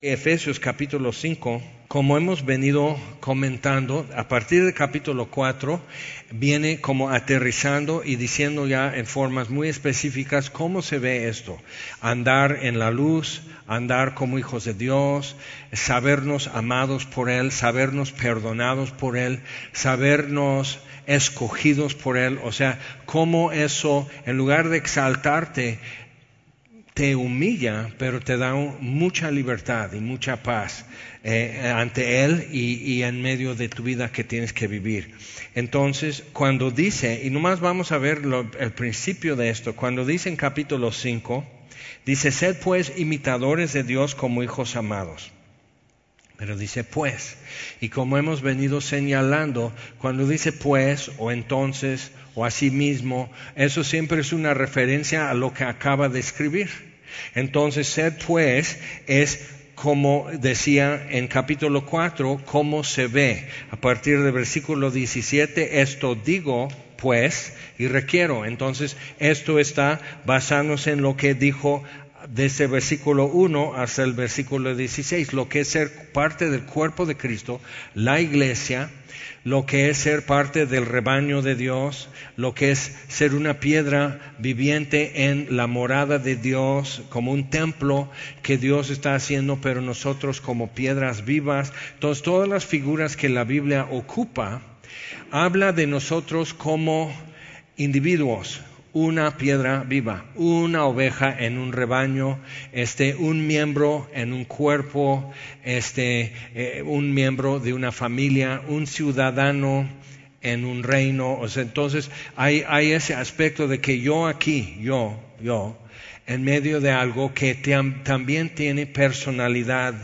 Efesios capítulo 5, como hemos venido comentando, a partir del capítulo 4 viene como aterrizando y diciendo ya en formas muy específicas cómo se ve esto. Andar en la luz, andar como hijos de Dios, sabernos amados por Él, sabernos perdonados por Él, sabernos escogidos por Él. O sea, cómo eso, en lugar de exaltarte, te humilla, pero te da mucha libertad y mucha paz eh, ante Él y, en medio de tu vida que tienes que vivir. Entonces, cuando dice, y nomás vamos a ver el principio de esto, cuando dice en capítulo 5, dice, sed pues imitadores de Dios como hijos amados. Pero dice pues, y como hemos venido señalando, cuando dice pues o entonces o así mismo, eso siempre es una referencia a lo que acaba de escribir. Entonces, sed pues es como decía en capítulo 4, cómo se ve. A partir del versículo 17, esto digo pues y requiero. Entonces, esto está basándose en lo que dijo desde el versículo 1 hasta el versículo 16, lo que es ser parte del cuerpo de Cristo, la iglesia, lo que es ser parte del rebaño de Dios, lo que es ser una piedra viviente en la morada de Dios, como un templo que Dios está haciendo, pero nosotros como piedras vivas. Entonces, todas las figuras que la Biblia ocupa, habla de nosotros como individuos, una piedra viva, una oveja en un rebaño, este, un miembro en un cuerpo, este, eh, un miembro de una familia, un ciudadano en un reino. O sea, entonces hay, hay ese aspecto de que yo aquí, yo, yo, en medio de algo que también tiene personalidad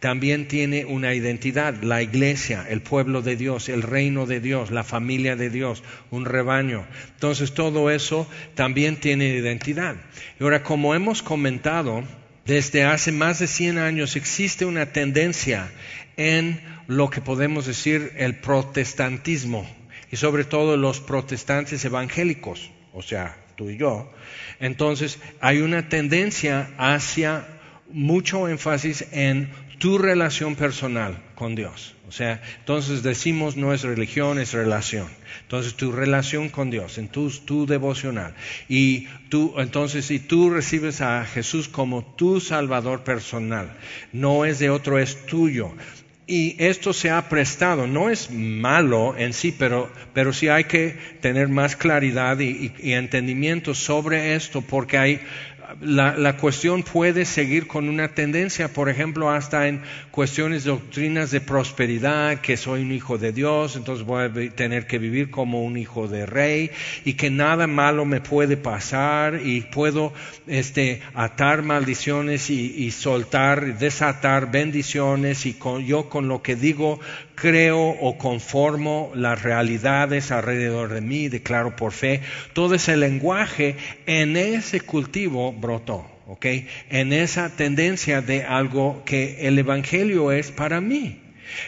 también tiene una identidad, la iglesia, el pueblo de Dios, el reino de Dios, la familia de Dios, un rebaño. Entonces todo eso también tiene identidad. Y ahora, como hemos comentado, desde hace más de 100 años existe una tendencia en lo que podemos decir el protestantismo y sobre todo los protestantes evangélicos, o sea, tú y yo. Entonces hay una tendencia hacia mucho énfasis en tu relación personal con Dios. O sea, entonces decimos no es religión, es relación. Entonces tu relación con Dios, en tu, tu devocional. Y tú, entonces si tú recibes a Jesús como tu Salvador personal, no es de otro, es tuyo. Y esto se ha prestado, no es malo en sí, pero, pero sí hay que tener más claridad y entendimiento sobre esto, porque hay la, cuestión puede seguir con una tendencia, por ejemplo, hasta en cuestiones doctrinas de prosperidad, que soy un hijo de Dios, entonces voy a tener que vivir como un hijo de rey y que nada malo me puede pasar y puedo este, atar maldiciones y, y soltar, desatar bendiciones y yo con lo que digo creo o conformo las realidades alrededor de mí, declaro por fe. Todo ese lenguaje en ese cultivo brotó, ¿ok? En esa tendencia de algo que el Evangelio es para mí.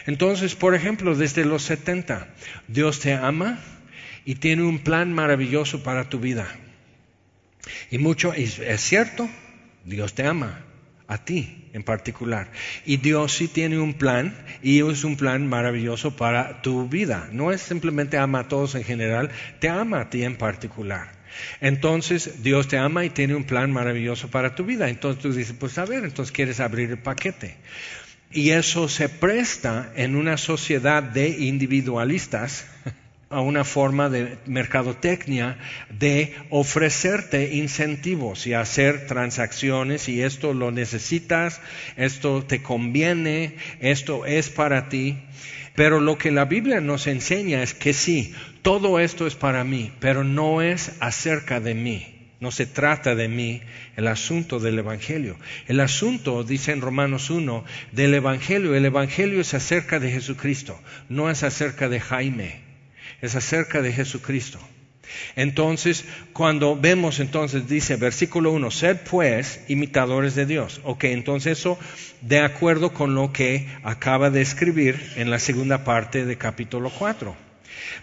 Entonces, por ejemplo, desde los 70, Dios te ama y tiene un plan maravilloso para tu vida. Y mucho, es cierto, Dios te ama a ti en particular. Y Dios sí tiene un plan y es un plan maravilloso para tu vida. No es simplemente ama a todos en general, te ama a ti en particular. Entonces Dios te ama y tiene un plan maravilloso para tu vida. Entonces tú dices, pues a ver, entonces quieres abrir el paquete. Y eso se presta en una sociedad de individualistas a una forma de mercadotecnia de ofrecerte incentivos y hacer transacciones y esto lo necesitas, esto te conviene, esto es para ti. Pero lo que la Biblia nos enseña es que sí, todo esto es para mí, pero no es acerca de mí. No se trata de mí el asunto del Evangelio. El asunto, dice en Romanos 1, del Evangelio, el Evangelio es acerca de Jesucristo, no es acerca de Jaime es acerca de Jesucristo. Entonces, cuando vemos, entonces dice, versículo 1, sed pues imitadores de Dios. Ok, entonces eso de acuerdo con lo que acaba de escribir en la segunda parte de capítulo 4.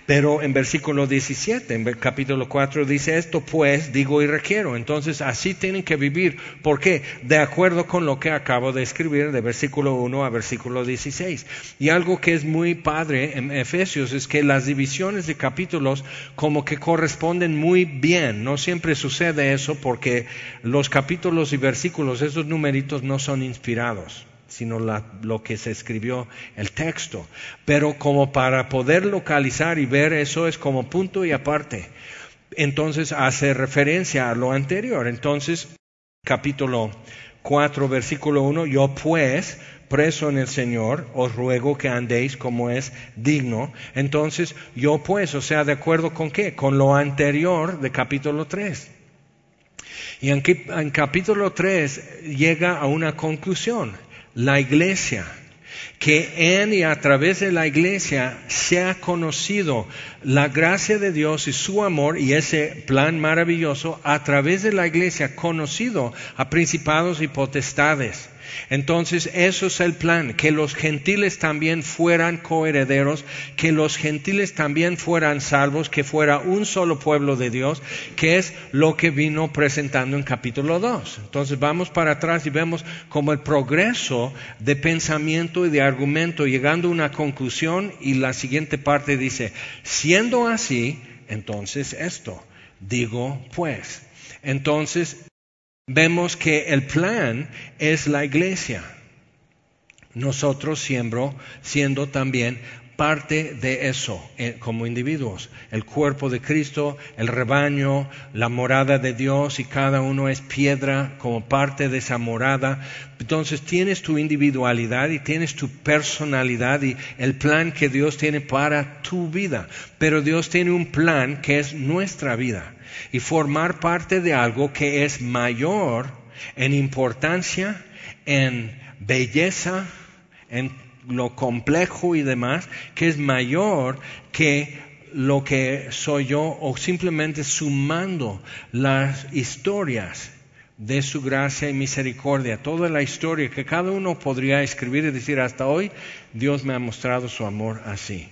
Pero en versículo 17, en el capítulo 4 dice esto, pues digo y requiero. Entonces así tienen que vivir. ¿Por qué? De acuerdo con lo que acabo de escribir de versículo 1 a versículo 16. Y algo que es muy padre en Efesios es que las divisiones de capítulos como que corresponden muy bien. No siempre sucede eso porque los capítulos y versículos, esos numeritos no son inspirados sino lo que se escribió el texto. Pero como para poder localizar y ver eso es como punto y aparte. Entonces hace referencia a lo anterior. Entonces, capítulo 4, versículo 1, yo pues, preso en el Señor, os ruego que andéis como es digno. Entonces, yo pues, o sea, ¿de acuerdo con qué? Con lo anterior de capítulo 3. Y en, en capítulo 3 llega a una conclusión la iglesia, que en y a través de la iglesia se ha conocido la gracia de Dios y su amor y ese plan maravilloso a través de la iglesia conocido a principados y potestades entonces, eso es el plan, que los gentiles también fueran coherederos, que los gentiles también fueran salvos, que fuera un solo pueblo de Dios, que es lo que vino presentando en capítulo 2. Entonces, vamos para atrás y vemos como el progreso de pensamiento y de argumento, llegando a una conclusión y la siguiente parte dice, siendo así, entonces esto, digo pues. Entonces, vemos que el plan es la iglesia. Nosotros siendo, siendo también parte de eso eh, como individuos. El cuerpo de Cristo, el rebaño, la morada de Dios y cada uno es piedra como parte de esa morada. Entonces tienes tu individualidad y tienes tu personalidad y el plan que Dios tiene para tu vida. Pero Dios tiene un plan que es nuestra vida y formar parte de algo que es mayor en importancia, en belleza, en lo complejo y demás, que es mayor que lo que soy yo o simplemente sumando las historias de su gracia y misericordia, toda la historia que cada uno podría escribir y decir hasta hoy, Dios me ha mostrado su amor así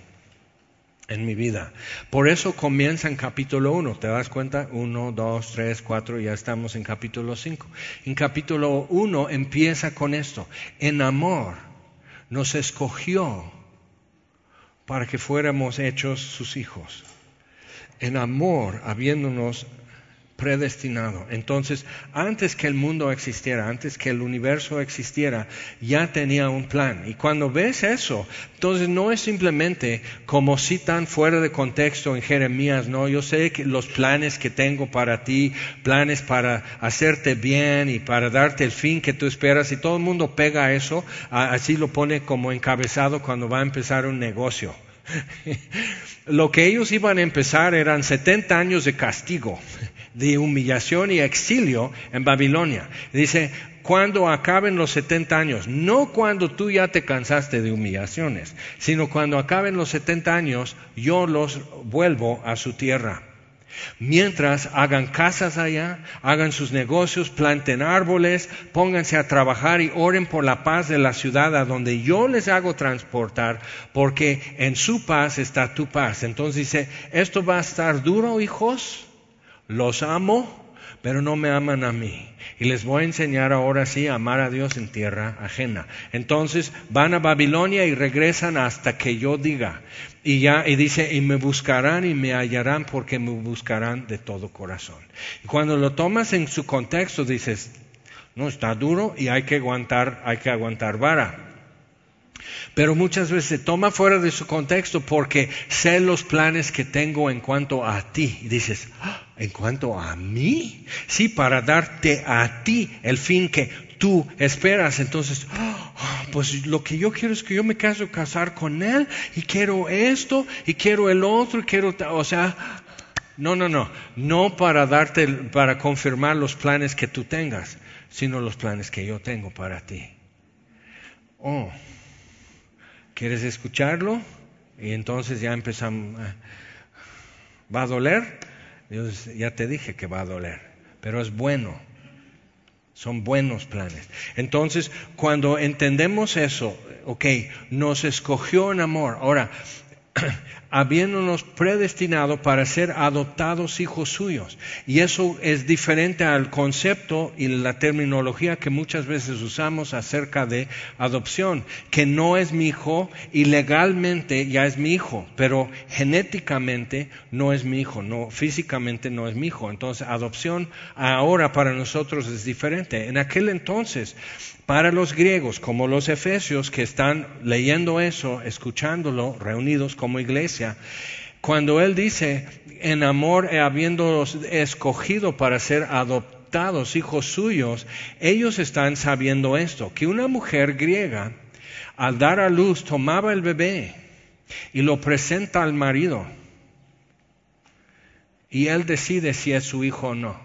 en mi vida. Por eso comienza en capítulo 1, ¿te das cuenta? 1, 2, 3, 4, ya estamos en capítulo 5. En capítulo 1 empieza con esto, en amor nos escogió para que fuéramos hechos sus hijos, en amor habiéndonos predestinado. Entonces, antes que el mundo existiera, antes que el universo existiera, ya tenía un plan. Y cuando ves eso, entonces no es simplemente como si tan fuera de contexto en Jeremías, no, yo sé que los planes que tengo para ti, planes para hacerte bien y para darte el fin que tú esperas, y todo el mundo pega eso, así lo pone como encabezado cuando va a empezar un negocio. Lo que ellos iban a empezar eran 70 años de castigo de humillación y exilio en Babilonia. Dice, cuando acaben los 70 años, no cuando tú ya te cansaste de humillaciones, sino cuando acaben los 70 años, yo los vuelvo a su tierra. Mientras hagan casas allá, hagan sus negocios, planten árboles, pónganse a trabajar y oren por la paz de la ciudad a donde yo les hago transportar, porque en su paz está tu paz. Entonces dice, esto va a estar duro, hijos, los amo, pero no me aman a mí. Y les voy a enseñar ahora sí a amar a Dios en tierra ajena. Entonces van a Babilonia y regresan hasta que yo diga. Y ya, y dice, y me buscarán y me hallarán porque me buscarán de todo corazón. Y cuando lo tomas en su contexto dices, no, está duro y hay que aguantar, hay que aguantar vara. Pero muchas veces toma fuera de su contexto porque sé los planes que tengo en cuanto a ti. Y dices, ah, ¿en cuanto a mí? Sí, para darte a ti el fin que tú esperas. Entonces, ah, pues lo que yo quiero es que yo me caso casar con él y quiero esto y quiero el otro y quiero, o sea, no, no, no, no para darte, para confirmar los planes que tú tengas, sino los planes que yo tengo para ti. Oh. ¿Quieres escucharlo? Y entonces ya empezamos. Eh, ¿Va a doler? Dios, ya te dije que va a doler, pero es bueno. Son buenos planes. Entonces, cuando entendemos eso, ok, nos escogió en amor. Ahora, habiéndonos predestinado para ser adoptados hijos suyos. Y eso es diferente al concepto y la terminología que muchas veces usamos acerca de adopción, que no es mi hijo y legalmente ya es mi hijo, pero genéticamente no es mi hijo, no físicamente no es mi hijo. Entonces, adopción ahora para nosotros es diferente. En aquel entonces para los griegos, como los efesios que están leyendo eso, escuchándolo, reunidos como iglesia, cuando él dice, en amor habiéndolos escogido para ser adoptados hijos suyos, ellos están sabiendo esto, que una mujer griega, al dar a luz, tomaba el bebé y lo presenta al marido, y él decide si es su hijo o no.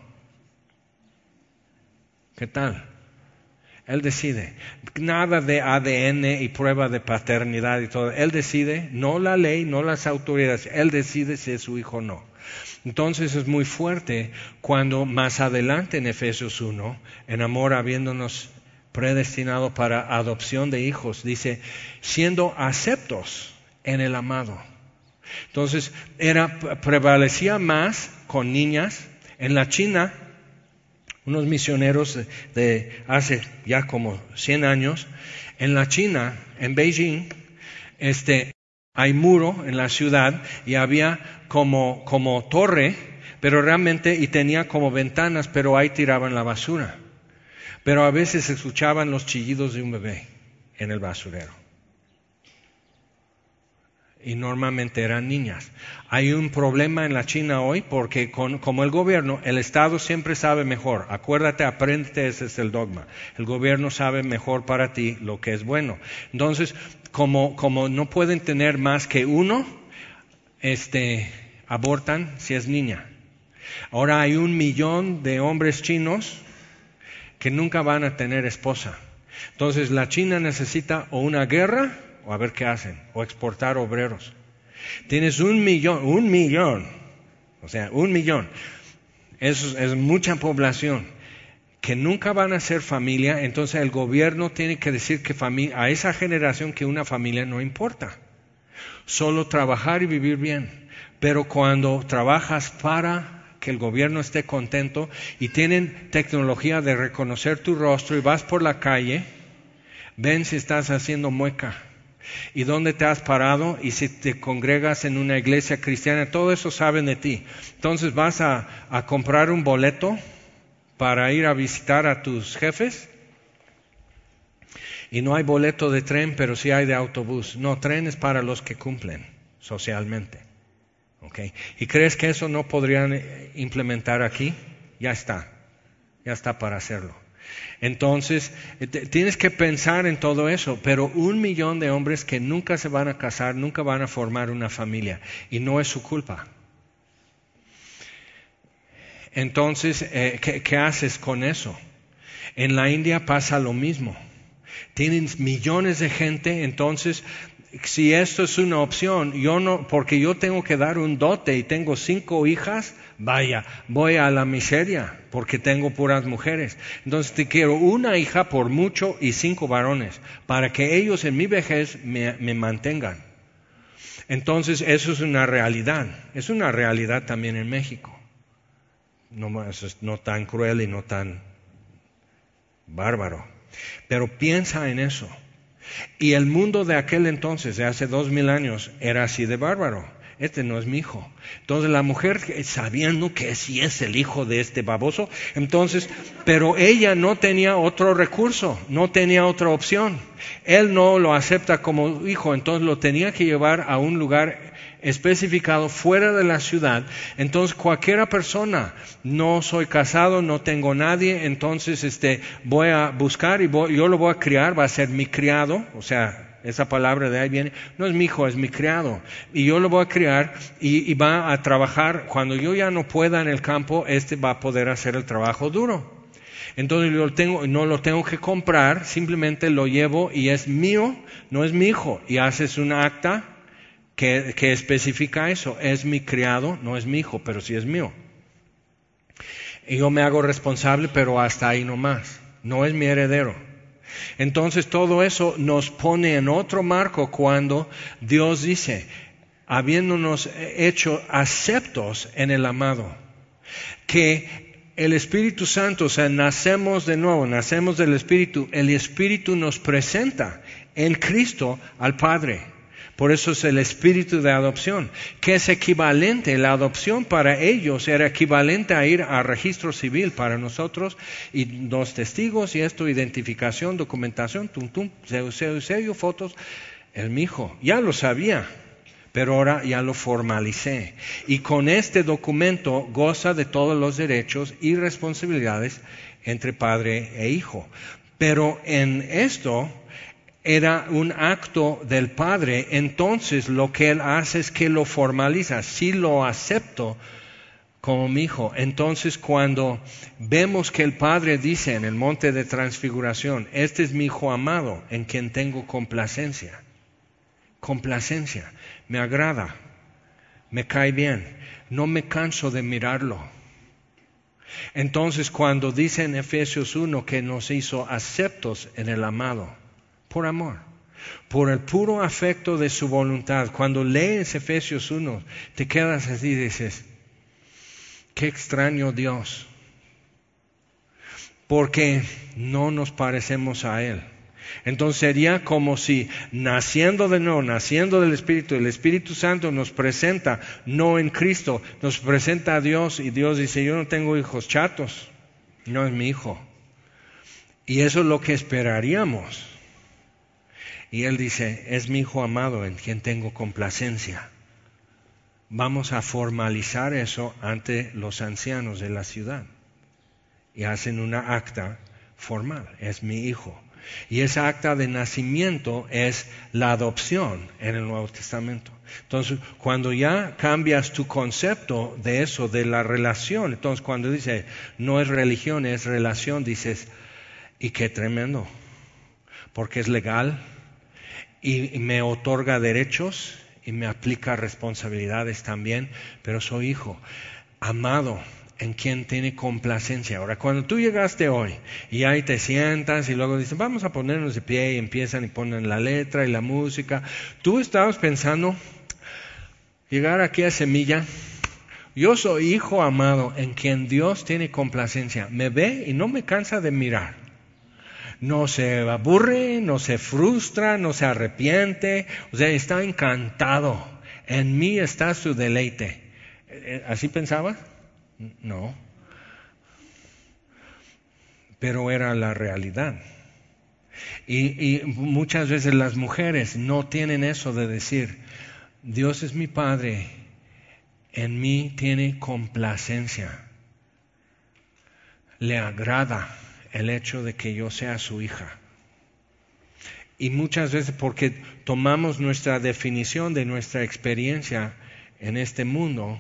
¿Qué tal? Él decide. Nada de ADN y prueba de paternidad y todo. Él decide, no la ley, no las autoridades. Él decide si es su hijo o no. Entonces es muy fuerte cuando más adelante en Efesios 1, en amor habiéndonos predestinado para adopción de hijos, dice, siendo aceptos en el amado. Entonces era, prevalecía más con niñas. En la China unos misioneros de, hace ya como 100 años, en la China, en Beijing, este, hay muro en la ciudad y había como, como torre, pero realmente, y tenía como ventanas, pero ahí tiraban la basura. Pero a veces escuchaban los chillidos de un bebé en el basurero y normalmente eran niñas. Hay un problema en la China hoy porque como el gobierno, el Estado siempre sabe mejor. Acuérdate, aprende, ese es el dogma. El gobierno sabe mejor para ti lo que es bueno. Entonces, como, como no pueden tener más que uno, este, abortan si es niña. Ahora hay un millón de hombres chinos que nunca van a tener esposa. Entonces la China necesita o una guerra o a ver qué hacen, o exportar obreros. Tienes un millón, un millón, o sea, un millón. Eso es mucha población que nunca van a ser familia, entonces el gobierno tiene que decir que a esa generación que una familia no importa. Solo trabajar y vivir bien. Pero cuando trabajas para que el gobierno esté contento y tienen tecnología de reconocer tu rostro y vas por la calle, ven si estás haciendo mueca y dónde te has parado y si te congregas en una iglesia cristiana, todo eso saben de ti. Entonces vas a, comprar un boleto para ir a visitar a tus jefes y no hay boleto de tren, pero sí hay de autobús. No, tren es para los que cumplen socialmente. ¿Y crees que eso no podrían eh, implementar aquí? Ya está, ya está para hacerlo. Entonces, eh, tienes que pensar en todo eso, pero un millón de hombres que nunca se van a casar, nunca van a formar una familia, y no es su culpa. Entonces, eh, ¿qué, haces con eso? En la India pasa lo mismo. Tienen millones de gente, entonces si esto es una opción, yo no, porque yo tengo que dar un dote y tengo cinco hijas, vaya, voy a la miseria porque tengo puras mujeres. Entonces te quiero una hija por mucho y cinco varones para que ellos en mi vejez me, mantengan. Entonces eso es una realidad, es una realidad también en México. No, no tan cruel y no tan bárbaro. Pero piensa en eso. Y el mundo de aquel entonces, de hace dos mil años, era así de bárbaro. Este no es mi hijo. Entonces la mujer, sabiendo que sí es el hijo de este baboso, entonces, pero ella no tenía otro recurso, no tenía otra opción. Él no lo acepta como hijo, entonces lo tenía que llevar a un lugar especificado fuera de la ciudad, entonces cualquiera persona, no soy casado, no tengo nadie, entonces este, voy a buscar y yo lo voy a criar, va a ser mi criado, o sea, esa palabra de ahí viene, no es mi hijo, es mi criado. Y yo lo voy a criar y, va a trabajar. Cuando yo ya no pueda en el campo, este va a poder hacer el trabajo duro. Entonces yo tengo, no lo tengo que comprar, simplemente lo llevo y es mío, no es mi hijo. Y haces una acta que, especifica eso. Es mi criado, no es mi hijo, pero sí es mío. Y yo me hago responsable, pero hasta ahí no más. No es mi heredero. Entonces todo eso nos pone en otro marco cuando Dios dice, habiéndonos hecho aceptos en el amado, que el Espíritu Santo, o sea, nacemos de nuevo, nacemos del Espíritu, el Espíritu nos presenta en Cristo al Padre. Por eso es el espíritu de adopción, que es equivalente, la adopción para ellos era equivalente a ir a registro civil para nosotros y dos testigos y esto, identificación, documentación, tum, tum, sello, sello, fotos. El mi hijo ya lo sabía, pero ahora ya lo formalicé. Y con este documento goza de todos los derechos y responsabilidades entre padre e hijo. Pero en esto era un acto del Padre, entonces lo que Él hace es que lo formaliza. Si lo acepto como mi hijo, entonces cuando vemos que el Padre dice en el monte de transfiguración, este es mi hijo amado en quien tengo complacencia, complacencia, me agrada, me cae bien, no me canso de mirarlo. Entonces cuando dice en Efesios 1 que nos hizo aceptos en el amado, por amor, por el puro afecto de su voluntad. Cuando lees Efesios 1, te quedas así y dices, qué extraño Dios, porque no nos parecemos a Él. Entonces sería como si naciendo de nuevo, naciendo del Espíritu, el Espíritu Santo nos presenta, no en Cristo, nos presenta a Dios y Dios dice, yo no tengo hijos chatos, no es mi hijo. Y eso es lo que esperaríamos. Y él dice, es mi hijo amado en quien tengo complacencia. Vamos a formalizar eso ante los ancianos de la ciudad. Y hacen una acta formal, es mi hijo. Y esa acta de nacimiento es la adopción en el Nuevo Testamento. Entonces, cuando ya cambias tu concepto de eso, de la relación, entonces cuando dice no es religión, es relación, dices, y qué tremendo, porque es legal, y me otorga derechos y me aplica responsabilidades también, pero soy hijo, amado, en quien tiene complacencia. Ahora, cuando tú llegaste hoy y ahí te sientas y luego dicen, vamos a ponernos de pie y empiezan y ponen la letra y la música, tú estabas pensando, llegar aquí a Semilla, yo soy hijo amado en quien Dios tiene complacencia, me ve y no me cansa de mirar no se aburre, no se frustra, no se arrepiente, o sea, está encantado. En mí está su deleite. Eh, ¿Así pensaba? No. Pero era la realidad. Y, y, muchas veces las mujeres no tienen eso de decir, Dios es mi Padre, en mí tiene complacencia, le agrada el hecho de que yo sea su hija. Y muchas veces porque tomamos nuestra definición de nuestra experiencia en este mundo,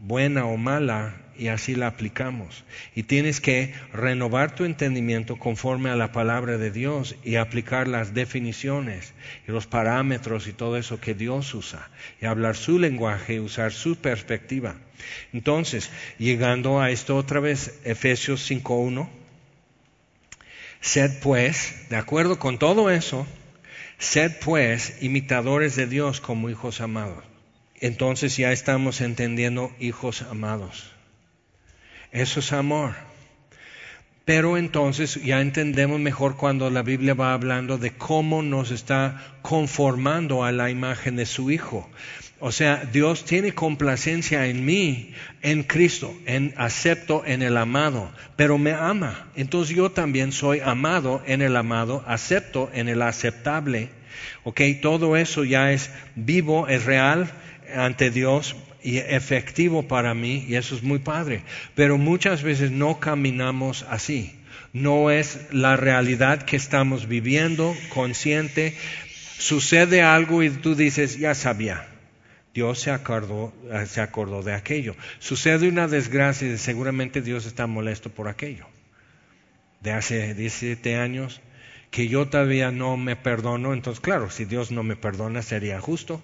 buena o mala, y así la aplicamos. Y tienes que renovar tu entendimiento conforme a la palabra de Dios y aplicar las definiciones y los parámetros y todo eso que Dios usa. Y hablar su lenguaje y usar su perspectiva. Entonces, llegando a esto otra vez, Efesios 5.1. Sed pues, de acuerdo con todo eso, sed pues imitadores de Dios como hijos amados. Entonces ya estamos entendiendo hijos amados. Eso es amor. Pero entonces ya entendemos mejor cuando la Biblia va hablando de cómo nos está conformando a la imagen de su Hijo. O sea, Dios tiene complacencia en mí, en Cristo, en acepto en el amado, pero me ama. Entonces yo también soy amado en el amado, acepto en el aceptable. Ok, todo eso ya es vivo, es real ante Dios y efectivo para mí, y eso es muy padre. Pero muchas veces no caminamos así. No es la realidad que estamos viviendo, consciente. Sucede algo y tú dices, ya sabía Dios se acordó, eh, se acordó de aquello. Sucede una desgracia y seguramente Dios está molesto por aquello. De hace 17 años que yo todavía no me perdono, entonces claro, si Dios no me perdona sería justo.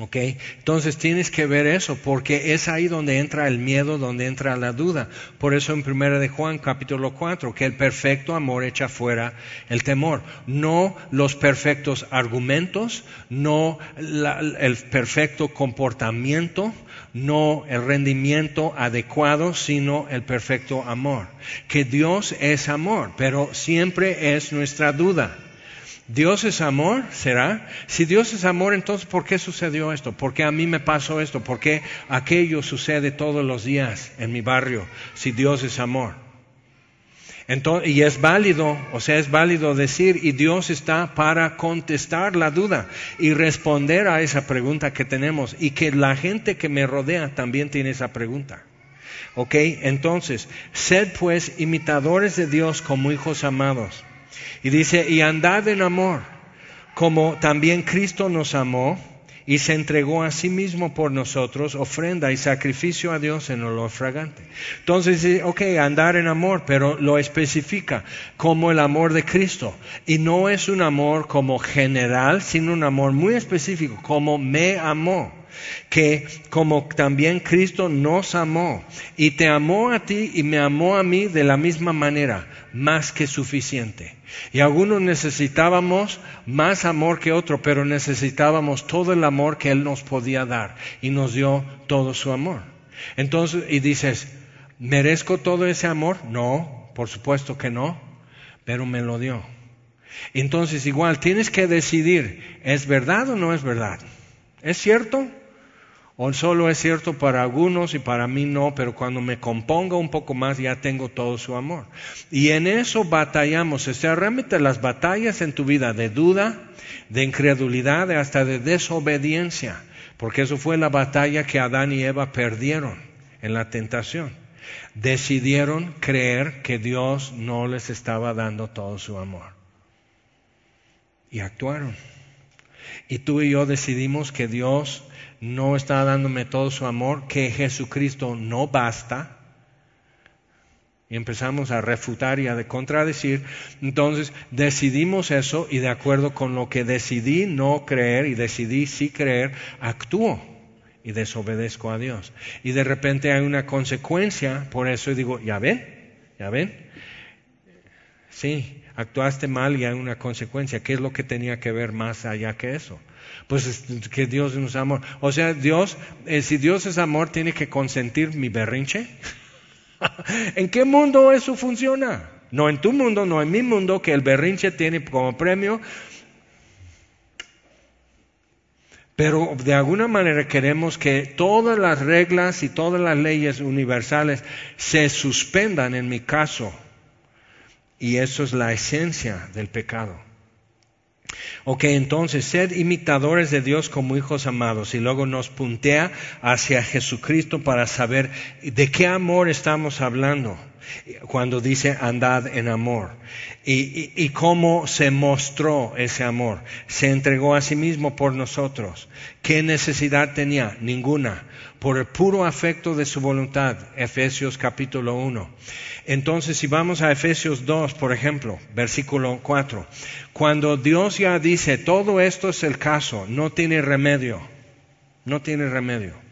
¿Ok? Entonces tienes que ver eso, porque es ahí donde entra el miedo, donde entra la duda. Por eso en 1 de Juan capítulo 4, que el perfecto amor echa fuera el temor. No los perfectos argumentos, no el perfecto comportamiento, no el rendimiento adecuado, sino el perfecto amor. Que Dios es amor, pero siempre es nuestra duda. Dios es amor, ¿será? Si Dios es amor, entonces ¿por qué sucedió esto? ¿Por qué a mí me pasó esto? ¿Por qué aquello sucede todos los días en mi barrio si Dios es amor? Entonces, y es válido, o sea, es válido decir, y Dios está para contestar la duda y responder a esa pregunta que tenemos y que la gente que me rodea también tiene esa pregunta. ¿Ok? Entonces, sed pues imitadores de Dios como hijos amados y dice, y andad en amor, como también Cristo nos amó y se entregó a sí mismo por nosotros, ofrenda y sacrificio a Dios en olor fragante. Entonces ok, andar en amor, pero lo especifica como el amor de Cristo. Y no es un amor como general, sino un amor muy específico, como me amó que como también Cristo nos amó y te amó a ti y me amó a mí de la misma manera, más que suficiente. Y algunos necesitábamos más amor que otro, pero necesitábamos todo el amor que Él nos podía dar y nos dio todo su amor. Entonces, y dices, ¿merezco todo ese amor? No, por supuesto que no, pero me lo dio. Entonces, igual, tienes que decidir, ¿es verdad o no es verdad? ¿Es cierto? O solo es cierto para algunos y para mí no, pero cuando me componga un poco más ya tengo todo su amor. Y en eso batallamos, o sea, realmente las batallas en tu vida de duda, de incredulidad, hasta de desobediencia, porque eso fue la batalla que Adán y Eva perdieron en la tentación. Decidieron creer que Dios no les estaba dando todo su amor. Y actuaron. Y tú y yo decidimos que Dios no está dándome todo su amor, que Jesucristo no basta. Y empezamos a refutar y a contradecir. Entonces decidimos eso y de acuerdo con lo que decidí no creer y decidí sí creer, actúo y desobedezco a Dios. Y de repente hay una consecuencia por eso y digo, ¿ya ven? ¿Ya ven? Sí, actuaste mal y hay una consecuencia. ¿Qué es lo que tenía que ver más allá que eso? Pues que Dios es amor. O sea, Dios, eh, si Dios es amor, tiene que consentir mi berrinche. ¿En qué mundo eso funciona? No en tu mundo, no en mi mundo, que el berrinche tiene como premio. Pero de alguna manera queremos que todas las reglas y todas las leyes universales se suspendan en mi caso. Y eso es la esencia del pecado. Ok, entonces, sed imitadores de Dios como hijos amados. Y luego nos puntea hacia Jesucristo para saber de qué amor estamos hablando cuando dice andad en amor. Y, cómo se mostró ese amor. Se entregó a sí mismo por nosotros. ¿Qué necesidad tenía? Ninguna. Por el puro afecto de su voluntad. Efesios capítulo 1. Entonces, si vamos a Efesios 2, por ejemplo, versículo 4, cuando Dios ya dice, todo esto es el caso, no tiene remedio, no tiene remedio.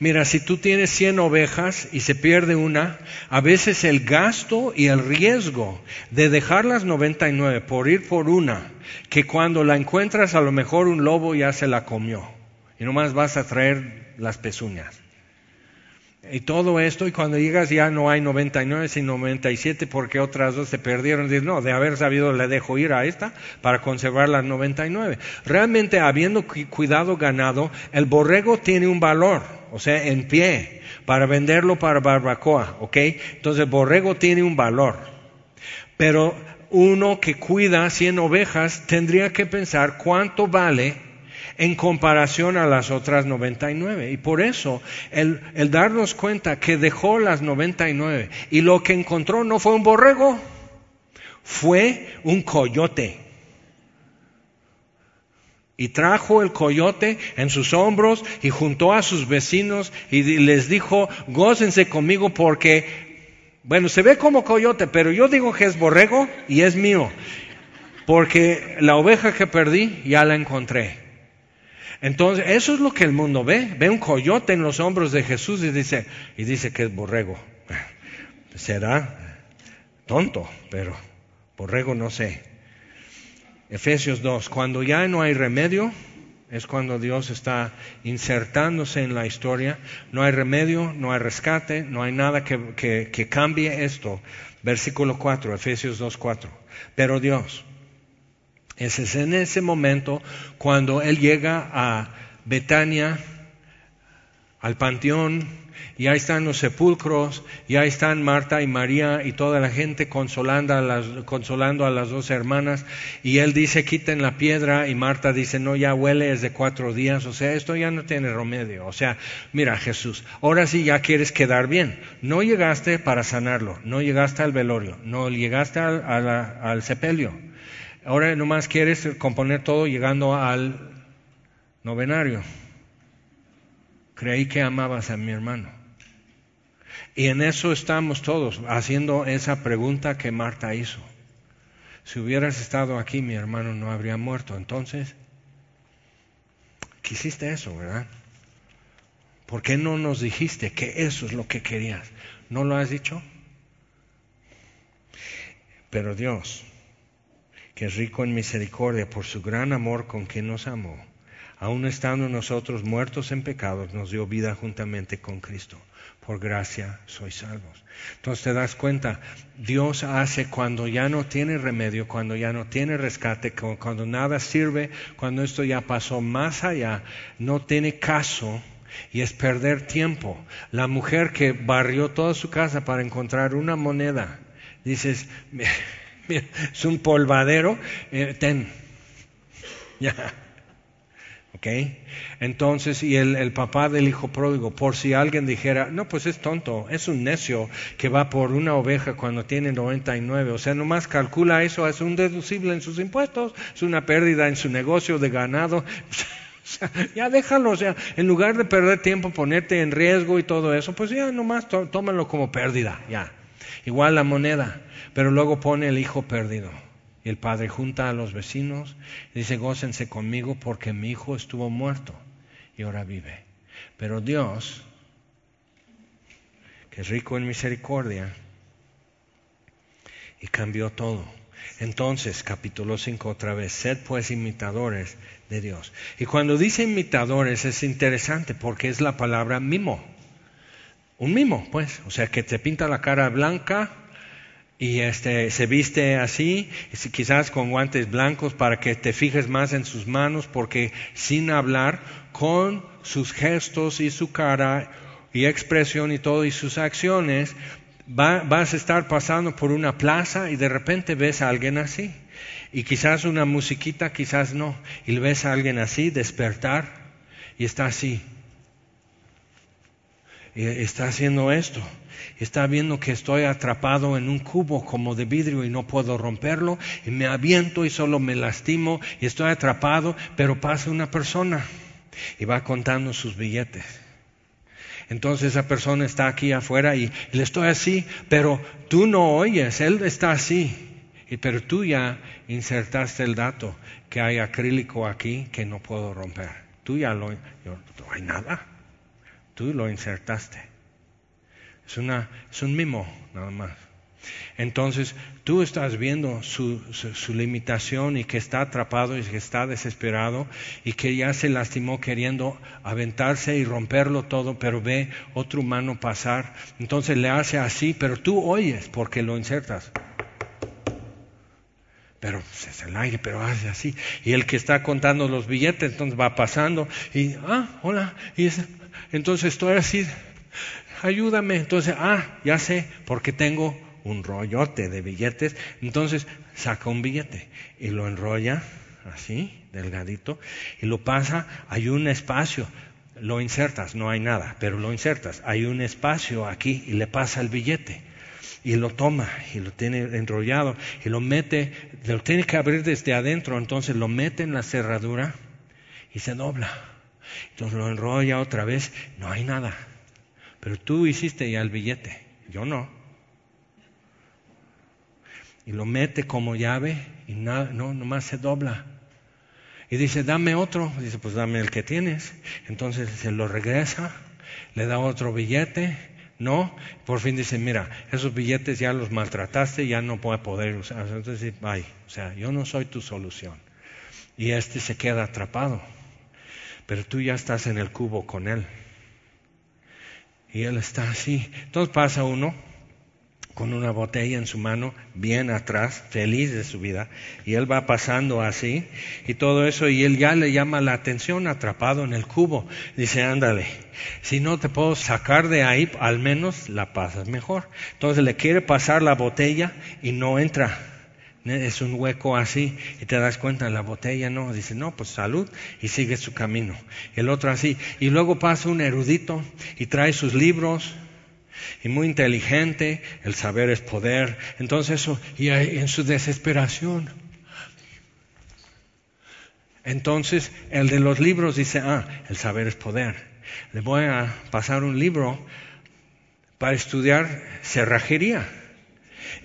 Mira, si tú tienes 100 ovejas y se pierde una, a veces el gasto y el riesgo de dejar las 99 por ir por una, que cuando la encuentras a lo mejor un lobo ya se la comió y nomás vas a traer las pezuñas. Y todo esto, y cuando llegas ya no hay 99, sino 97 porque otras dos se perdieron. Dices, no, de haber sabido le dejo ir a esta para conservar las 99. Realmente, habiendo cuidado ganado, el borrego tiene un valor, o sea, en pie, para venderlo para barbacoa, ¿ok? Entonces, borrego tiene un valor. Pero uno que cuida 100 ovejas tendría que pensar cuánto vale en comparación a las otras 99. Y por eso el, el darnos cuenta que dejó las 99 y lo que encontró no fue un borrego, fue un coyote. Y trajo el coyote en sus hombros y juntó a sus vecinos y les dijo, gócense conmigo porque, bueno, se ve como coyote, pero yo digo que es borrego y es mío, porque la oveja que perdí ya la encontré. Entonces, eso es lo que el mundo ve. Ve un coyote en los hombros de Jesús y dice, y dice que es borrego. Será tonto, pero borrego no sé. Efesios 2, cuando ya no hay remedio, es cuando Dios está insertándose en la historia. No hay remedio, no hay rescate, no hay nada que, que cambie esto. Versículo 4, Efesios 2, 4. Pero Dios, ese es en ese momento cuando Él llega a Betania, al panteón, y ahí están los sepulcros, y ahí están Marta y María y toda la gente consolando a las, consolando a las dos hermanas, y él dice, quiten la piedra, y Marta dice, no, ya huele desde cuatro días, o sea, esto ya no tiene remedio, o sea, mira Jesús, ahora sí ya quieres quedar bien, no llegaste para sanarlo, no llegaste al velorio, no llegaste al, al sepelio, ahora nomás quieres componer todo llegando al novenario. Creí que amabas a mi hermano. Y en eso estamos todos, haciendo esa pregunta que Marta hizo. Si hubieras estado aquí, mi hermano no habría muerto. Entonces, quisiste eso, ¿verdad? ¿Por qué no nos dijiste que eso es lo que querías? ¿No lo has dicho? Pero Dios, que es rico en misericordia por su gran amor con quien nos amó, aun estando nosotros muertos en pecados, nos dio vida juntamente con Cristo. Por gracia sois salvos. Entonces te das cuenta, Dios hace cuando ya no tiene remedio, cuando ya no tiene rescate, cuando nada sirve, cuando esto ya pasó más allá, no tiene caso y es perder tiempo. La mujer que barrió toda su casa para encontrar una moneda, dices, es un polvadero, eh, ten, ya entonces, y el, papá del hijo pródigo, por si alguien dijera, no, pues es tonto, es un necio que va por una oveja cuando tiene 99, o sea, nomás calcula eso, es un deducible en sus impuestos, es una pérdida en su negocio de ganado. ya déjalo, o sea, en lugar de perder tiempo, ponerte en riesgo y todo eso, pues ya nomás tómalo como pérdida, ya. Igual la moneda, pero luego pone el hijo perdido. Y el padre junta a los vecinos y dice, gócense conmigo porque mi hijo estuvo muerto y ahora vive. Pero Dios, que es rico en misericordia, y cambió todo. Entonces, capítulo 5 otra vez, sed pues imitadores de Dios. Y cuando dice imitadores es interesante porque es la palabra mimo. Un mimo, pues, o sea, que te pinta la cara blanca y este se viste así, quizás con guantes blancos para que te fijes más en sus manos, porque sin hablar, con sus gestos y su cara y expresión y todo y sus acciones, vas a estar pasando por una plaza y de repente ves a alguien así. Y quizás una musiquita, quizás no. Y ves a alguien así despertar y está así. Y está haciendo esto está viendo que estoy atrapado en un cubo como de vidrio y no puedo romperlo, y me aviento y solo me lastimo y estoy atrapado, pero pasa una persona y va contando sus billetes. Entonces esa persona está aquí afuera y, le estoy así, pero tú no oyes, él está así. Pero tú ya insertaste el dato que hay acrílico aquí que no puedo romper. Tú ya lo... no hay nada. Tú lo insertaste. Es, una, es un mimo, nada más. Entonces, tú estás viendo su, su, limitación y que está atrapado y que está desesperado y que ya se lastimó queriendo aventarse y romperlo todo, pero ve otro humano pasar. Entonces le hace así, pero tú oyes porque lo insertas. Pero es el aire, pero hace así. Y el que está contando los billetes, entonces va pasando y, ah, hola. Y entonces estoy así ayúdame. Entonces, ah, ya sé, porque tengo un rollote de billetes. Entonces, saca un billete y lo enrolla así, delgadito, y lo pasa, hay un espacio, lo insertas, no hay nada, pero lo insertas, hay un espacio aquí y le pasa el billete. Y lo toma y lo tiene enrollado y lo mete, lo tiene que abrir desde adentro, entonces lo mete en la cerradura y se dobla. Entonces lo enrolla otra vez, no hay nada. Pero tú hiciste ya el billete, yo no. Y lo mete como llave y nada, no, nomás se dobla. Y dice, dame otro. Dice, pues dame el que tienes. Entonces se lo regresa, le da otro billete. No, por fin dice, mira, esos billetes ya los maltrataste, ya no puedo poder usar. Entonces, bye. O sea, yo no soy tu solución. Y este se queda atrapado. Pero tú ya estás en el cubo con él. Y él está así. Entonces pasa uno con una botella en su mano, bien atrás, feliz de su vida, y él va pasando así, y todo eso, y él ya le llama la atención, atrapado en el cubo. Dice, ándale, si no te puedo sacar de ahí, al menos la pasas mejor. Entonces le quiere pasar la botella y no entra. Es un hueco así y te das cuenta, la botella no, dice, no, pues salud y sigue su camino. El otro así. Y luego pasa un erudito y trae sus libros, y muy inteligente, el saber es poder. Entonces eso, y en su desesperación. Entonces el de los libros dice, ah, el saber es poder. Le voy a pasar un libro para estudiar cerrajería.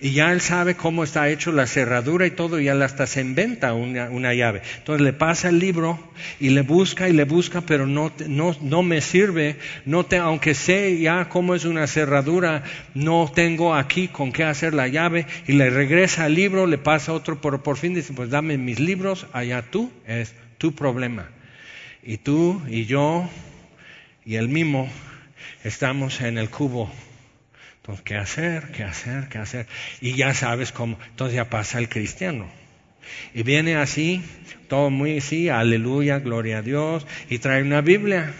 Y ya él sabe cómo está hecho la cerradura y todo, y él hasta se inventa una, llave. Entonces le pasa el libro y le busca y le busca, pero no, no, no me sirve. No aunque sé ya cómo es una cerradura, no tengo aquí con qué hacer la llave. Y le regresa el libro, le pasa otro, pero por fin dice, pues dame mis libros, allá tú, es tu problema. Y tú y yo y el mismo estamos en el cubo entonces, ¿qué hacer? ¿Qué hacer? ¿Qué hacer? Y ya sabes cómo. Entonces ya pasa el cristiano. Y viene así, todo muy así, aleluya, gloria a Dios, y trae una Biblia.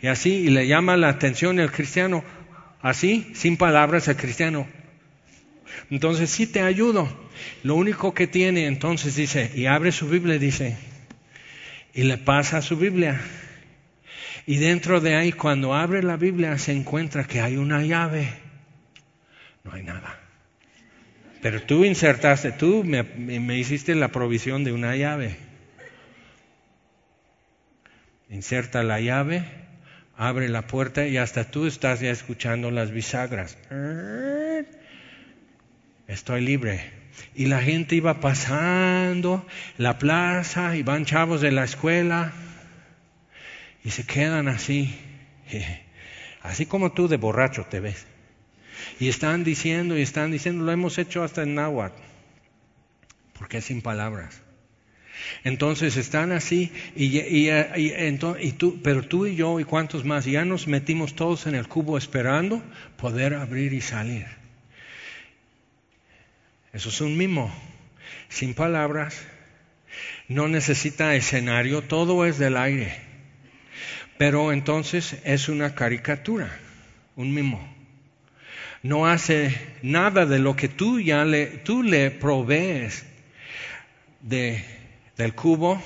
Y así, y le llama la atención el cristiano, así, sin palabras el cristiano. Entonces sí te ayudo. Lo único que tiene, entonces dice, y abre su Biblia dice, y le pasa su Biblia. Y dentro de ahí, cuando abre la Biblia, se encuentra que hay una llave no hay nada. Pero tú insertaste, tú me, hiciste la provisión de una llave. Inserta la llave, abre la puerta y hasta tú estás ya escuchando las bisagras. Estoy libre. Y la gente iba pasando la plaza y van chavos de la escuela y se quedan así, así como tú de borracho te ves. Y están diciendo y están diciendo, lo hemos hecho hasta en náhuatl, porque es sin palabras. Entonces están así, y, y, tú, pero tú y yo y cuántos más, ya nos metimos todos en el cubo esperando poder abrir y salir. Eso es un mimo, sin palabras, no necesita escenario, todo es del aire. Pero entonces es una caricatura, un mimo no hace nada de lo que tú ya le, tú le provees de, del cubo,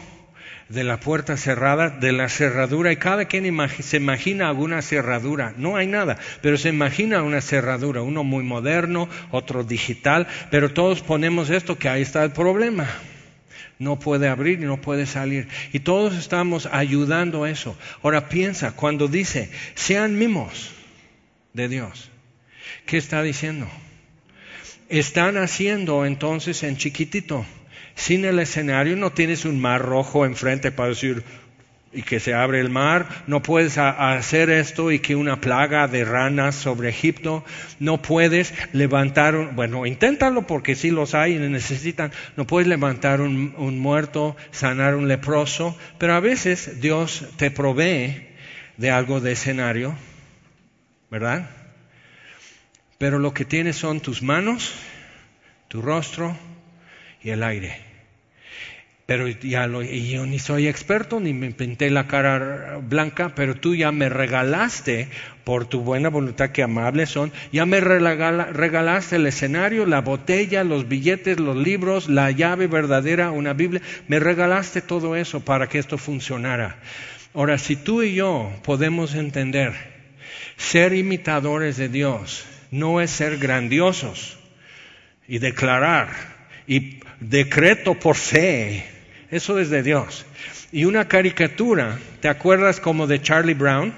de la puerta cerrada, de la cerradura, y cada quien se imagina alguna cerradura. No hay nada, pero se imagina una cerradura, uno muy moderno, otro digital, pero todos ponemos esto que ahí está el problema. No puede abrir y no puede salir. Y todos estamos ayudando a eso. Ahora piensa, cuando dice, sean mimos de Dios, ¿Qué está diciendo? Están haciendo entonces en chiquitito. Sin el escenario no tienes un mar rojo enfrente para decir y que se abre el mar, no puedes hacer esto y que una plaga de ranas sobre Egipto, no puedes levantar, bueno, inténtalo porque sí los hay y necesitan, no puedes levantar un, un muerto, sanar un leproso, pero a veces Dios te provee de algo de escenario, ¿verdad? Pero lo que tienes son tus manos, tu rostro y el aire. Pero ya lo, y yo ni soy experto, ni me pinté la cara blanca, pero tú ya me regalaste, por tu buena voluntad que amables son, ya me regalaste el escenario, la botella, los billetes, los libros, la llave verdadera, una Biblia, me regalaste todo eso para que esto funcionara. Ahora, si tú y yo podemos entender, ser imitadores de Dios, no es ser grandiosos y declarar y decreto por fe. Eso es de Dios. Y una caricatura, ¿te acuerdas como de Charlie Brown?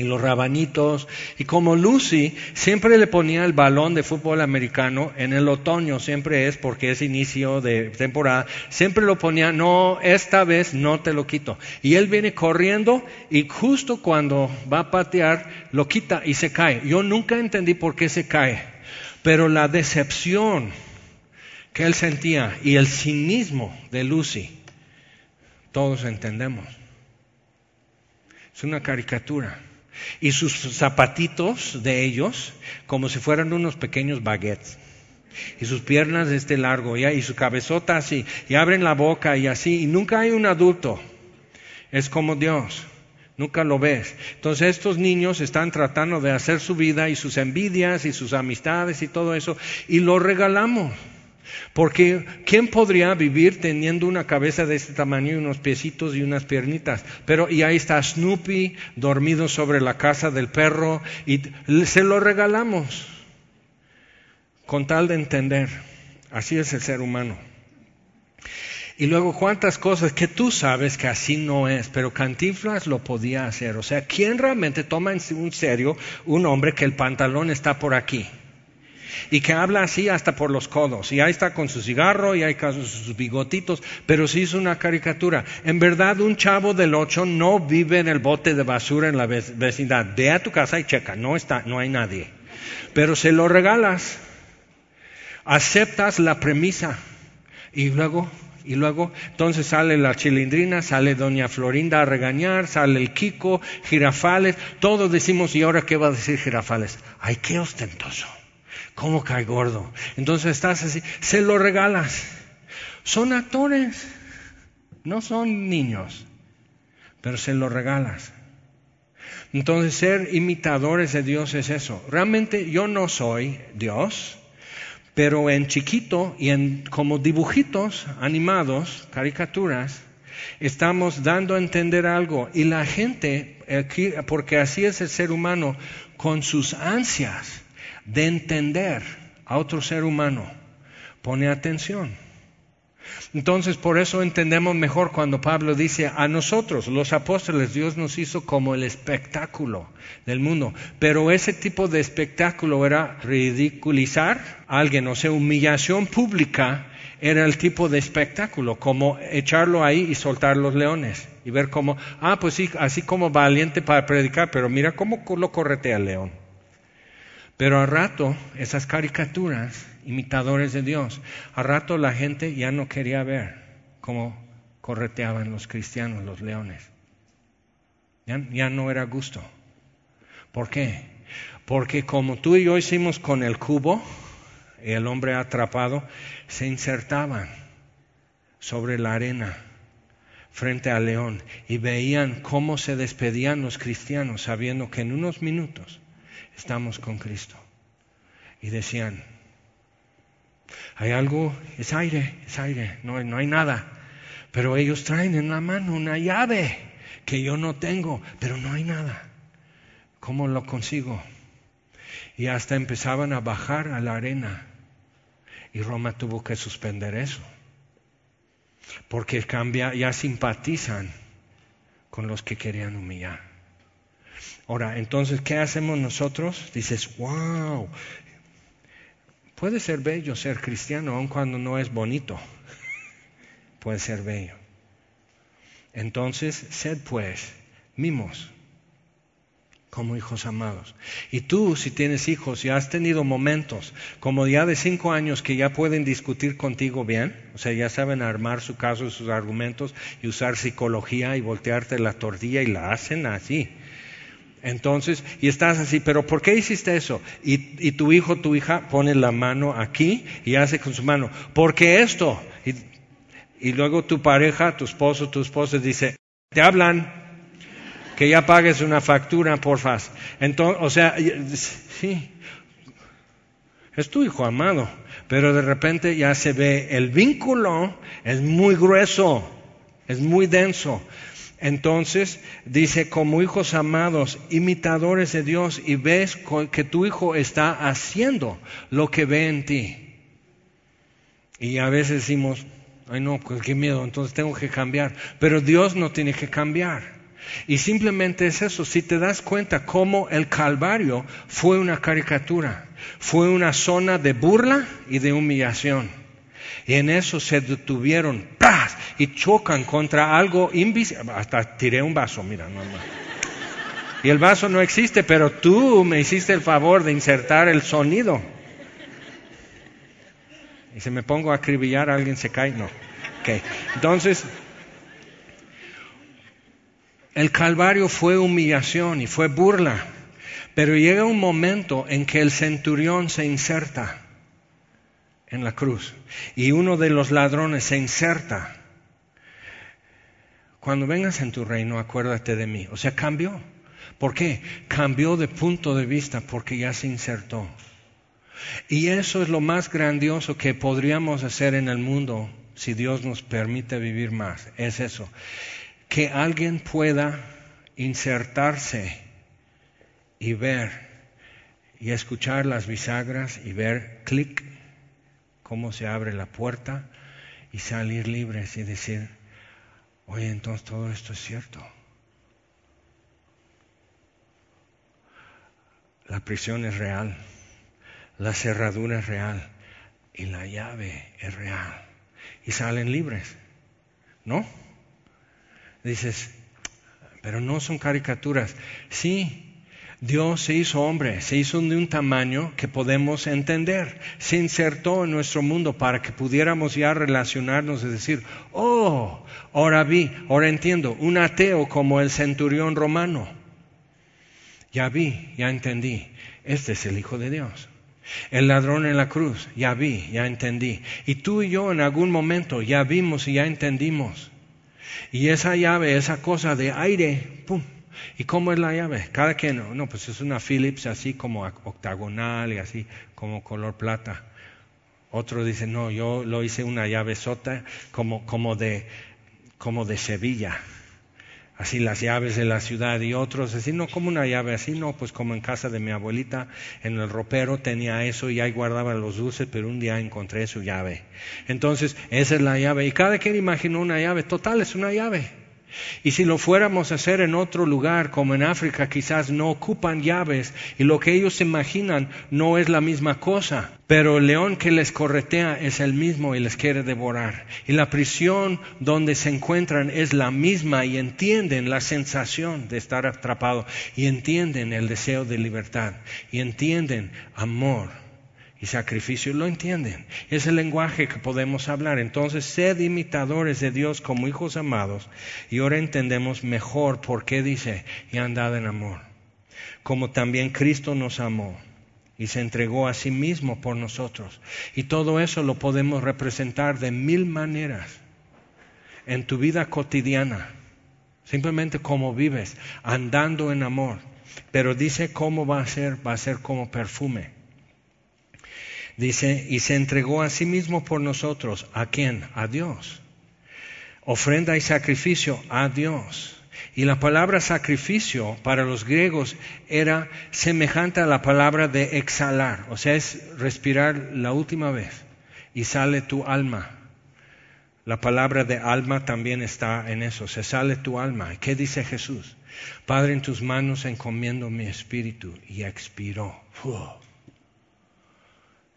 Y los rabanitos. Y como Lucy siempre le ponía el balón de fútbol americano en el otoño, siempre es porque es inicio de temporada, siempre lo ponía, no, esta vez no te lo quito. Y él viene corriendo y justo cuando va a patear, lo quita y se cae. Yo nunca entendí por qué se cae, pero la decepción que él sentía y el cinismo de Lucy, todos entendemos. Es una caricatura y sus zapatitos de ellos como si fueran unos pequeños baguettes. Y sus piernas de este largo, y su cabezota así, y abren la boca y así, y nunca hay un adulto. Es como Dios, nunca lo ves. Entonces estos niños están tratando de hacer su vida y sus envidias y sus amistades y todo eso, y lo regalamos. Porque ¿quién podría vivir teniendo una cabeza de este tamaño y unos piecitos y unas piernitas? Pero y ahí está Snoopy dormido sobre la casa del perro y se lo regalamos con tal de entender. Así es el ser humano. Y luego cuántas cosas que tú sabes que así no es, pero Cantinflas lo podía hacer. O sea, ¿quién realmente toma en serio un hombre que el pantalón está por aquí? Y que habla así hasta por los codos, y ahí está con su cigarro y ahí con sus bigotitos, pero sí es una caricatura. En verdad, un chavo del ocho no vive en el bote de basura en la vecindad. Ve a tu casa y checa, no está, no hay nadie. Pero se lo regalas, aceptas la premisa y luego y luego, entonces sale la chilindrina, sale doña Florinda a regañar, sale el Kiko, Girafales, todos decimos, ¿y ahora qué va a decir Girafales? Ay, qué ostentoso. ¿Cómo cae gordo? Entonces estás así, se lo regalas. Son actores, no son niños, pero se lo regalas. Entonces ser imitadores de Dios es eso. Realmente yo no soy Dios, pero en chiquito y en como dibujitos animados, caricaturas, estamos dando a entender algo y la gente, porque así es el ser humano, con sus ansias de entender a otro ser humano, pone atención. Entonces, por eso entendemos mejor cuando Pablo dice, a nosotros, los apóstoles, Dios nos hizo como el espectáculo del mundo. Pero ese tipo de espectáculo era ridiculizar a alguien, o sea, humillación pública era el tipo de espectáculo, como echarlo ahí y soltar los leones. Y ver cómo, ah, pues sí, así como valiente para predicar, pero mira cómo lo corretea el león. Pero a rato, esas caricaturas, imitadores de Dios, a rato la gente ya no quería ver cómo correteaban los cristianos, los leones. Ya, ya no era gusto. ¿Por qué? Porque como tú y yo hicimos con el cubo, el hombre atrapado, se insertaban sobre la arena frente al león y veían cómo se despedían los cristianos sabiendo que en unos minutos estamos con Cristo. Y decían, hay algo, es aire, es aire, no, no hay nada. Pero ellos traen en la mano una llave que yo no tengo, pero no hay nada. ¿Cómo lo consigo? Y hasta empezaban a bajar a la arena. Y Roma tuvo que suspender eso. Porque cambia, ya simpatizan con los que querían humillar. Ahora, entonces, ¿qué hacemos nosotros? Dices, wow, puede ser bello ser cristiano aun cuando no es bonito. puede ser bello. Entonces, sed pues mimos como hijos amados. Y tú, si tienes hijos y has tenido momentos como ya de cinco años que ya pueden discutir contigo bien, o sea, ya saben armar su caso, sus argumentos y usar psicología y voltearte la tortilla y la hacen así. Entonces, y estás así, pero ¿por qué hiciste eso? Y, tu hijo, tu hija pone la mano aquí y hace con su mano, porque esto. Y, luego tu pareja, tu esposo, tu esposa dice, te hablan, que ya pagues una factura, porfa. Entonces, o sea, sí, es tu hijo amado, pero de repente ya se ve el vínculo, es muy grueso, es muy denso. Entonces dice, como hijos amados, imitadores de Dios, y ves que tu hijo está haciendo lo que ve en ti. Y a veces decimos, ay no, pues qué miedo, entonces tengo que cambiar. Pero Dios no tiene que cambiar. Y simplemente es eso, si te das cuenta cómo el Calvario fue una caricatura, fue una zona de burla y de humillación. Y en eso se detuvieron ¡pras! y chocan contra algo invisible. Hasta tiré un vaso, mira, no, Y el vaso no existe, pero tú me hiciste el favor de insertar el sonido. Y si me pongo a acribillar, alguien se cae. No. Entonces, el Calvario fue humillación y fue burla, pero llega un momento en que el centurión se inserta en la cruz y uno de los ladrones se inserta. Cuando vengas en tu reino, acuérdate de mí. O sea, cambió. ¿Por qué? Cambió de punto de vista porque ya se insertó. Y eso es lo más grandioso que podríamos hacer en el mundo si Dios nos permite vivir más. Es eso que alguien pueda insertarse y ver y escuchar las bisagras y ver clic cómo se abre la puerta y salir libres y decir, oye, entonces todo esto es cierto. La prisión es real, la cerradura es real y la llave es real. Y salen libres, ¿no? Dices, pero no son caricaturas. Sí, Dios se hizo hombre, se hizo de un tamaño que podemos entender. Se insertó en nuestro mundo para que pudiéramos ya relacionarnos y decir, oh, ahora vi, ahora entiendo, un ateo como el centurión romano. Ya vi, ya entendí, este es el Hijo de Dios. El ladrón en la cruz, ya vi, ya entendí. Y tú y yo en algún momento ya vimos y ya entendimos. Y esa llave, esa cosa de aire, ¡pum! ¿Y cómo es la llave? Cada quien, no, pues es una Philips así como octagonal y así como color plata. Otro dice, no, yo lo hice una llave sota como, como, de, como de Sevilla así las llaves de la ciudad y otros, así no como una llave, así no, pues como en casa de mi abuelita, en el ropero tenía eso y ahí guardaba los dulces, pero un día encontré su llave. Entonces, esa es la llave. Y cada quien imaginó una llave, total, es una llave. Y si lo fuéramos a hacer en otro lugar, como en África, quizás no ocupan llaves y lo que ellos imaginan no es la misma cosa. Pero el león que les corretea es el mismo y les quiere devorar. Y la prisión donde se encuentran es la misma y entienden la sensación de estar atrapado y entienden el deseo de libertad y entienden amor y sacrificio, lo entienden. Es el lenguaje que podemos hablar. Entonces, sed imitadores de Dios como hijos amados. Y ahora entendemos mejor por qué dice, y andad en amor. Como también Cristo nos amó y se entregó a sí mismo por nosotros. Y todo eso lo podemos representar de mil maneras en tu vida cotidiana. Simplemente como vives, andando en amor. Pero dice cómo va a ser, va a ser como perfume Dice, y se entregó a sí mismo por nosotros. ¿A quién? A Dios. Ofrenda y sacrificio a Dios. Y la palabra sacrificio para los griegos era semejante a la palabra de exhalar, o sea, es respirar la última vez y sale tu alma. La palabra de alma también está en eso, se sale tu alma. ¿Qué dice Jesús? Padre, en tus manos encomiendo mi espíritu y expiró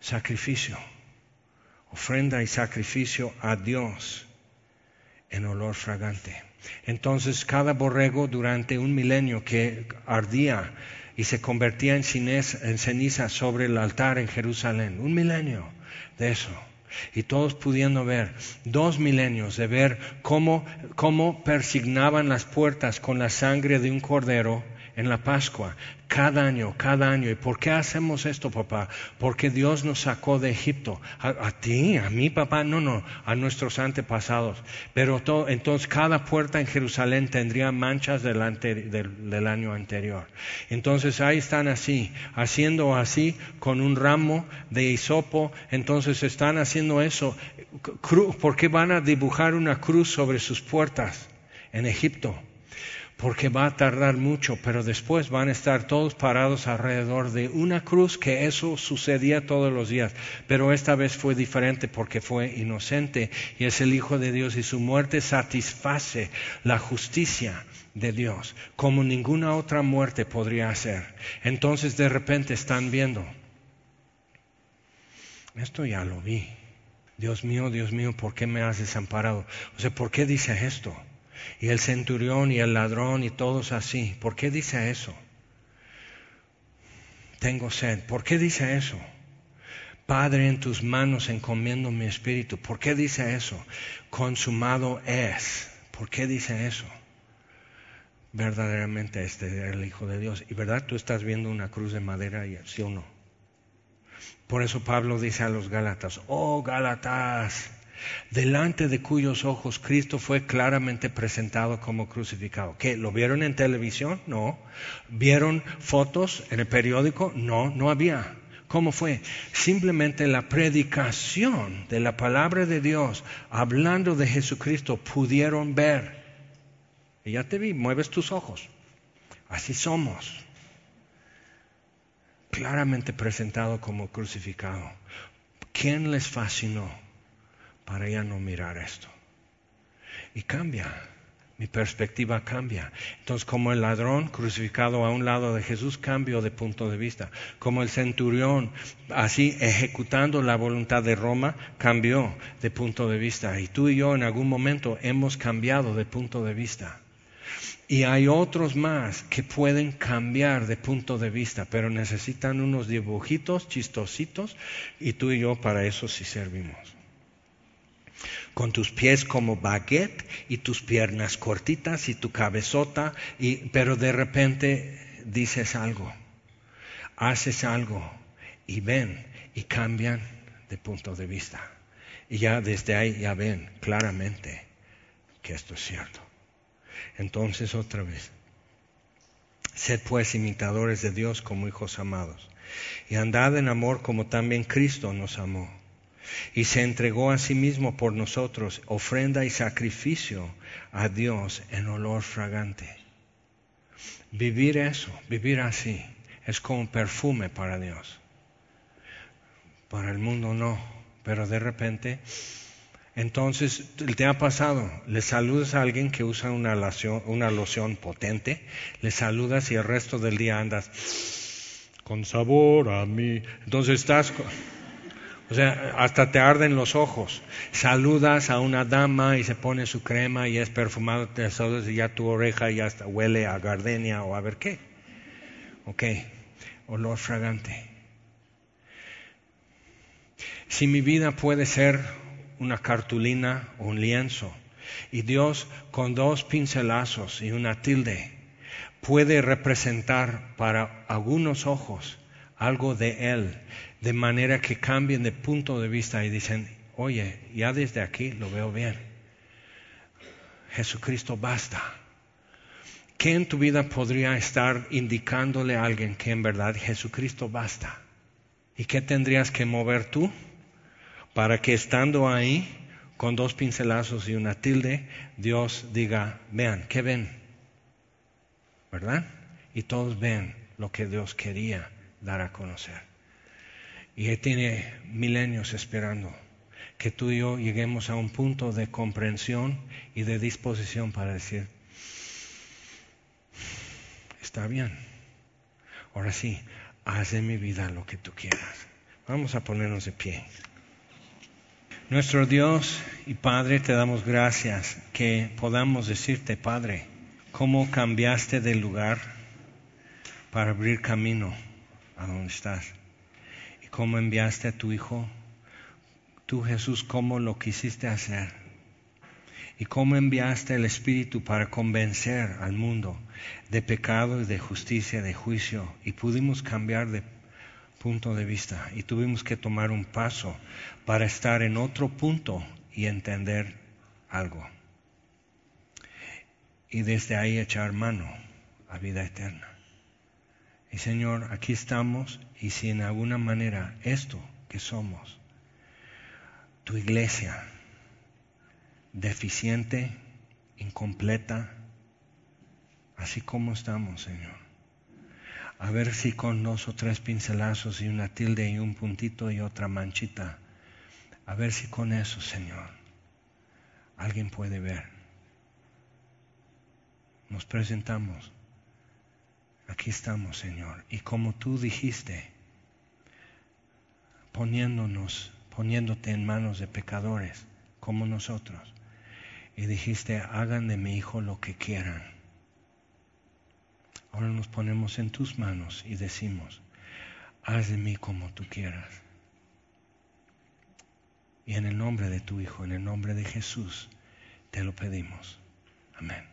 sacrificio, ofrenda y sacrificio a Dios en olor fragante. Entonces cada borrego durante un milenio que ardía y se convertía en, ceniza sobre el altar en Jerusalén, un milenio de eso. Y todos pudiendo ver, dos milenios de ver cómo, cómo persignaban las puertas con la sangre de un cordero en la Pascua, cada año, cada año. ¿Y por qué hacemos esto, papá? Porque Dios nos sacó de Egipto. A, ti, a mí, papá, no, no, a nuestros antepasados. Pero todo, entonces cada puerta en Jerusalén tendría manchas del, del, año anterior. Entonces ahí están así, haciendo así con un ramo de hisopo. Entonces están haciendo eso. ¿Por qué van a dibujar una cruz sobre sus puertas en Egipto? Porque va a tardar mucho, pero después van a estar todos parados alrededor de una cruz que eso sucedía todos los días, pero esta vez fue diferente porque fue inocente y es el Hijo de Dios y su muerte satisface la justicia de Dios como ninguna otra muerte podría hacer. Entonces de repente están viendo, esto ya lo vi. Dios mío, Dios mío, ¿por qué me has desamparado? O sea, ¿por qué dice esto? Y el centurión y el ladrón y todos así. ¿Por qué dice eso? Tengo sed. ¿Por qué dice eso? Padre, en tus manos encomiendo mi espíritu. ¿Por qué dice eso? Consumado es. ¿Por qué dice eso? Verdaderamente este es el Hijo de Dios. Y verdad, tú estás viendo una cruz de madera, ¿sí o no? Por eso Pablo dice a los Gálatas, oh Gálatas, delante de cuyos ojos Cristo fue claramente presentado como crucificado. ¿Qué? ¿Lo vieron en televisión? No. ¿Vieron fotos en el periódico? No, no había. ¿Cómo fue? Simplemente la predicación de la palabra de Dios, hablando de Jesucristo, pudieron ver. Y ya te vi, mueves tus ojos. Así somos claramente presentado como crucificado. ¿Quién les fascinó para ya no mirar esto? Y cambia, mi perspectiva cambia. Entonces, como el ladrón crucificado a un lado de Jesús, cambio de punto de vista. Como el centurión, así ejecutando la voluntad de Roma, cambió de punto de vista. Y tú y yo en algún momento hemos cambiado de punto de vista. Y hay otros más que pueden cambiar de punto de vista, pero necesitan unos dibujitos chistositos y tú y yo para eso sí servimos. Con tus pies como baguette y tus piernas cortitas y tu cabezota, y, pero de repente dices algo, haces algo y ven y cambian de punto de vista. Y ya desde ahí ya ven claramente que esto es cierto. Entonces otra vez, sed pues imitadores de Dios como hijos amados, y andad en amor como también Cristo nos amó, y se entregó a sí mismo por nosotros, ofrenda y sacrificio a Dios en olor fragante. Vivir eso, vivir así, es como perfume para Dios. Para el mundo no, pero de repente entonces, te ha pasado, le saludas a alguien que usa una loción, una loción potente, le saludas y el resto del día andas con sabor a mí. Entonces estás, o sea, hasta te arden los ojos. Saludas a una dama y se pone su crema y es perfumado, te saludas y ya tu oreja ya hasta huele a gardenia o a ver qué. Ok, olor fragante. Si mi vida puede ser una cartulina o un lienzo. Y Dios con dos pincelazos y una tilde puede representar para algunos ojos algo de Él, de manera que cambien de punto de vista y dicen, oye, ya desde aquí lo veo bien. Jesucristo basta. ¿Qué en tu vida podría estar indicándole a alguien que en verdad Jesucristo basta? ¿Y qué tendrías que mover tú? para que estando ahí, con dos pincelazos y una tilde, Dios diga, vean, ¿qué ven? ¿Verdad? Y todos ven lo que Dios quería dar a conocer. Y Él tiene milenios esperando que tú y yo lleguemos a un punto de comprensión y de disposición para decir, está bien, ahora sí, haz en mi vida lo que tú quieras. Vamos a ponernos de pie. Nuestro Dios y Padre, te damos gracias que podamos decirte, Padre, cómo cambiaste de lugar para abrir camino a donde estás y cómo enviaste a tu Hijo, tú Jesús, cómo lo quisiste hacer y cómo enviaste el Espíritu para convencer al mundo de pecado y de justicia, de juicio y pudimos cambiar de punto de vista y tuvimos que tomar un paso para estar en otro punto y entender algo. Y desde ahí echar mano a vida eterna. Y Señor, aquí estamos y si en alguna manera esto que somos, tu iglesia, deficiente, incompleta, así como estamos, Señor. A ver si con dos o tres pincelazos y una tilde y un puntito y otra manchita, a ver si con eso, Señor, alguien puede ver. Nos presentamos. Aquí estamos, Señor. Y como tú dijiste, poniéndonos, poniéndote en manos de pecadores como nosotros. Y dijiste, hagan de mi hijo lo que quieran. Ahora nos ponemos en tus manos y decimos, haz de mí como tú quieras. Y en el nombre de tu Hijo, en el nombre de Jesús, te lo pedimos. Amén.